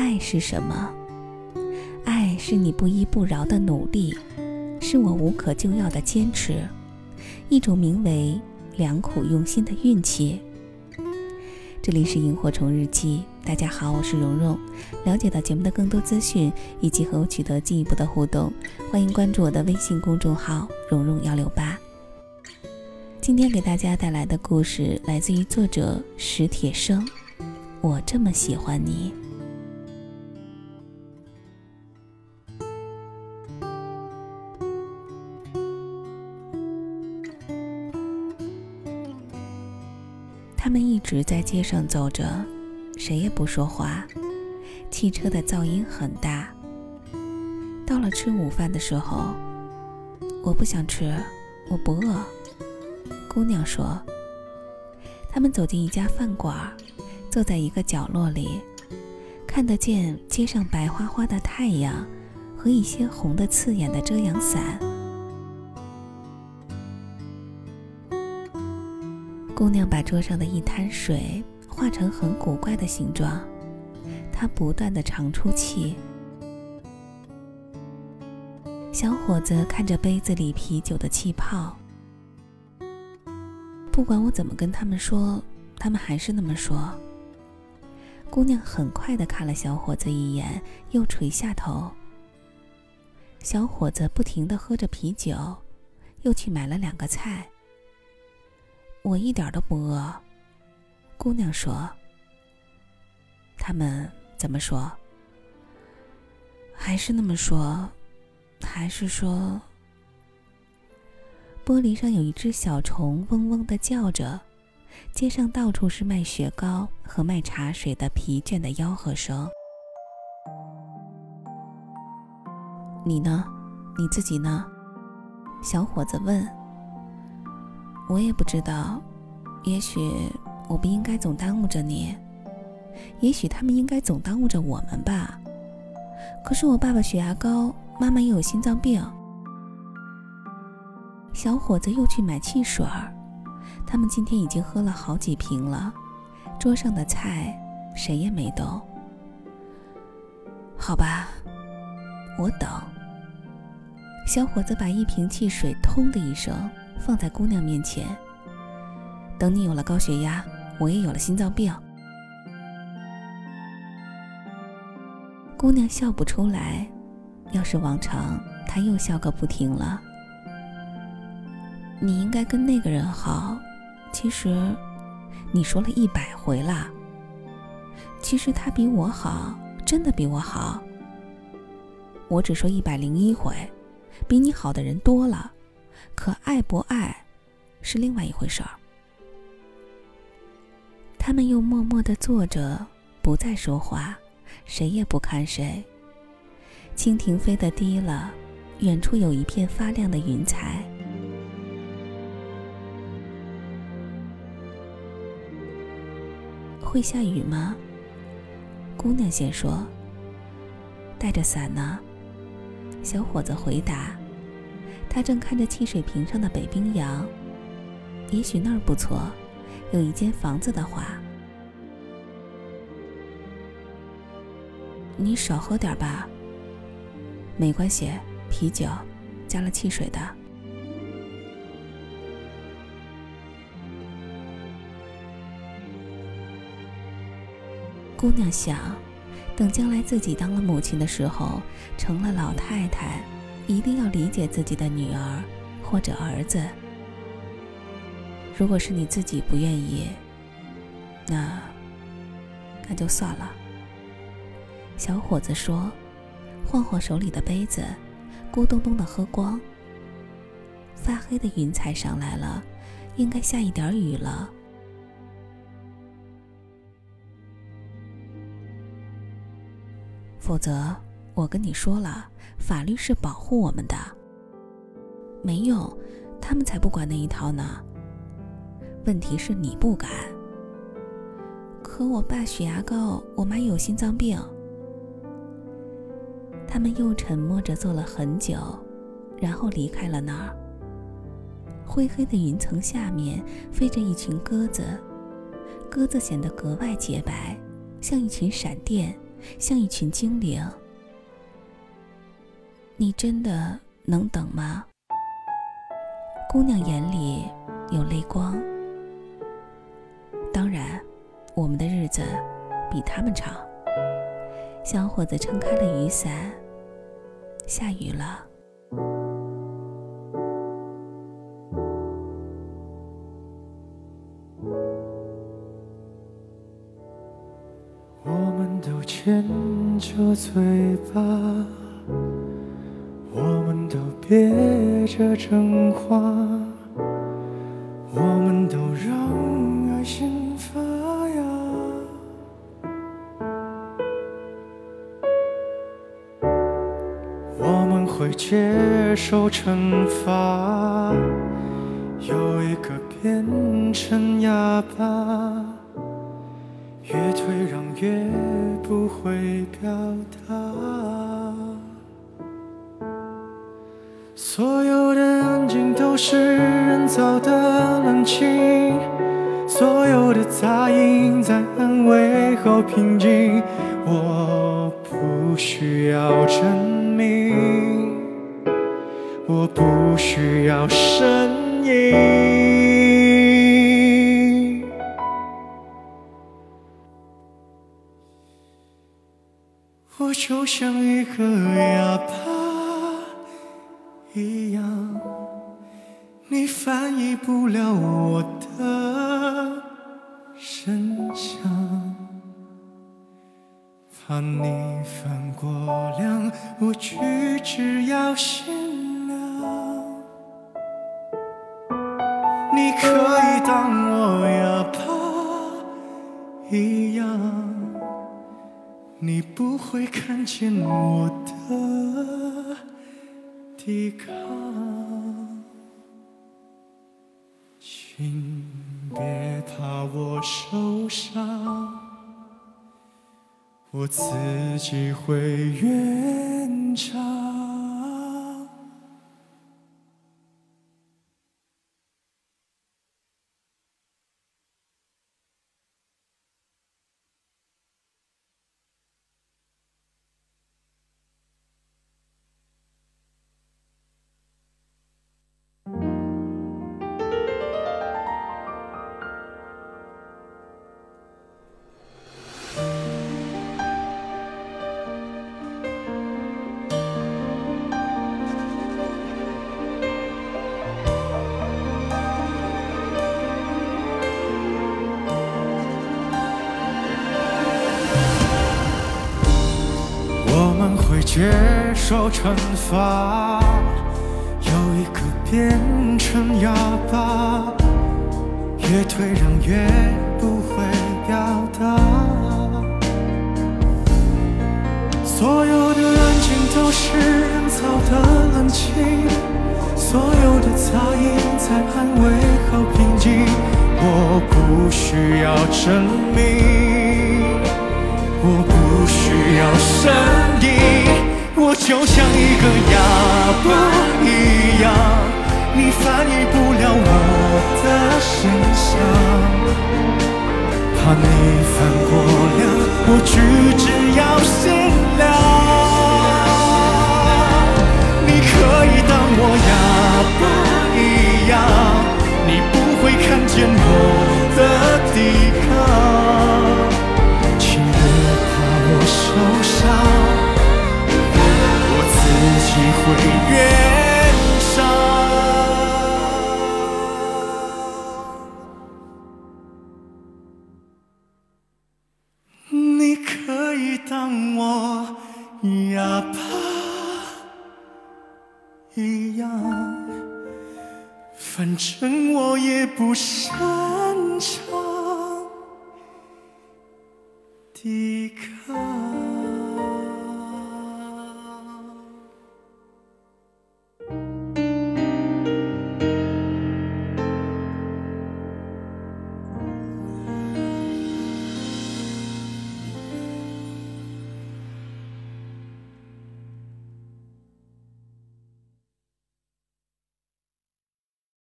爱是什么？爱是你不依不饶的努力，是我无可救药的坚持，一种名为良苦用心的运气。这里是萤火虫日记，大家好，我是蓉蓉。了解到节目的更多资讯以及和我取得进一步的互动，欢迎关注我的微信公众号“蓉蓉幺六八”。今天给大家带来的故事来自于作者史铁生。我这么喜欢你。他们一直在街上走着，谁也不说话。汽车的噪音很大。到了吃午饭的时候，我不想吃，我不饿。姑娘说。他们走进一家饭馆。坐在一个角落里，看得见街上白花花的太阳和一些红的刺眼的遮阳伞。姑娘把桌上的一滩水画成很古怪的形状，她不断的长出气。小伙子看着杯子里啤酒的气泡，不管我怎么跟他们说，他们还是那么说。姑娘很快的看了小伙子一眼，又垂下头。小伙子不停的喝着啤酒，又去买了两个菜。我一点都不饿。姑娘说：“他们怎么说？还是那么说？还是说？”玻璃上有一只小虫嗡嗡的叫着。街上到处是卖雪糕和卖茶水的疲倦的吆喝声。你呢？你自己呢？小伙子问。我也不知道，也许我不应该总耽误着你，也许他们应该总耽误着我们吧。可是我爸爸血压高，妈妈又有心脏病。小伙子又去买汽水儿。他们今天已经喝了好几瓶了，桌上的菜谁也没动。好吧，我等。小伙子把一瓶汽水“通”的一声放在姑娘面前。等你有了高血压，我也有了心脏病。姑娘笑不出来，要是往常，她又笑个不停了。你应该跟那个人好。其实，你说了一百回了。其实他比我好，真的比我好。我只说一百零一回，比你好的人多了。可爱不爱，是另外一回事儿。他们又默默的坐着，不再说话，谁也不看谁。蜻蜓飞得低了，远处有一片发亮的云彩。会下雨吗？姑娘先说。带着伞呢。小伙子回答。他正看着汽水瓶上的北冰洋。也许那儿不错，有一间房子的话。你少喝点吧。没关系，啤酒，加了汽水的。姑娘想，等将来自己当了母亲的时候，成了老太太，一定要理解自己的女儿或者儿子。如果是你自己不愿意，那那就算了。小伙子说，晃晃手里的杯子，咕咚咚的喝光。发黑的云彩上来了，应该下一点雨了。否则，我跟你说了，法律是保护我们的。没有，他们才不管那一套呢。问题是你不敢。可我爸血压高，我妈有心脏病。他们又沉默着坐了很久，然后离开了那儿。灰黑的云层下面飞着一群鸽子，鸽子显得格外洁白，像一群闪电。像一群精灵。你真的能等吗？姑娘眼里有泪光。当然，我们的日子比他们长。小伙子撑开了雨伞，下雨了。我们都牵着嘴巴，们都憋着真话，我们都让爱心发芽。我们会接受惩罚，有一个变成哑巴。越退让越不会表达，所有的安静都是人造的冷清，所有的杂音在安慰后平静。我不需要证明，我不需要声音。我就像一个哑巴一样，你翻译不了我的声响，怕你翻过量，我举止要限量。你可以当我哑巴一样。你不会看见我的抵抗，请别怕我受伤，我自己会圆场。会接受惩罚，有一个变成哑巴，越退让越不会表达。所有的安静都是人造的冷清，所有的杂音在安慰后平静。我不需要证明，我不需要声哑巴一样，你翻译不哑巴一样，反正我也不擅长抵抗。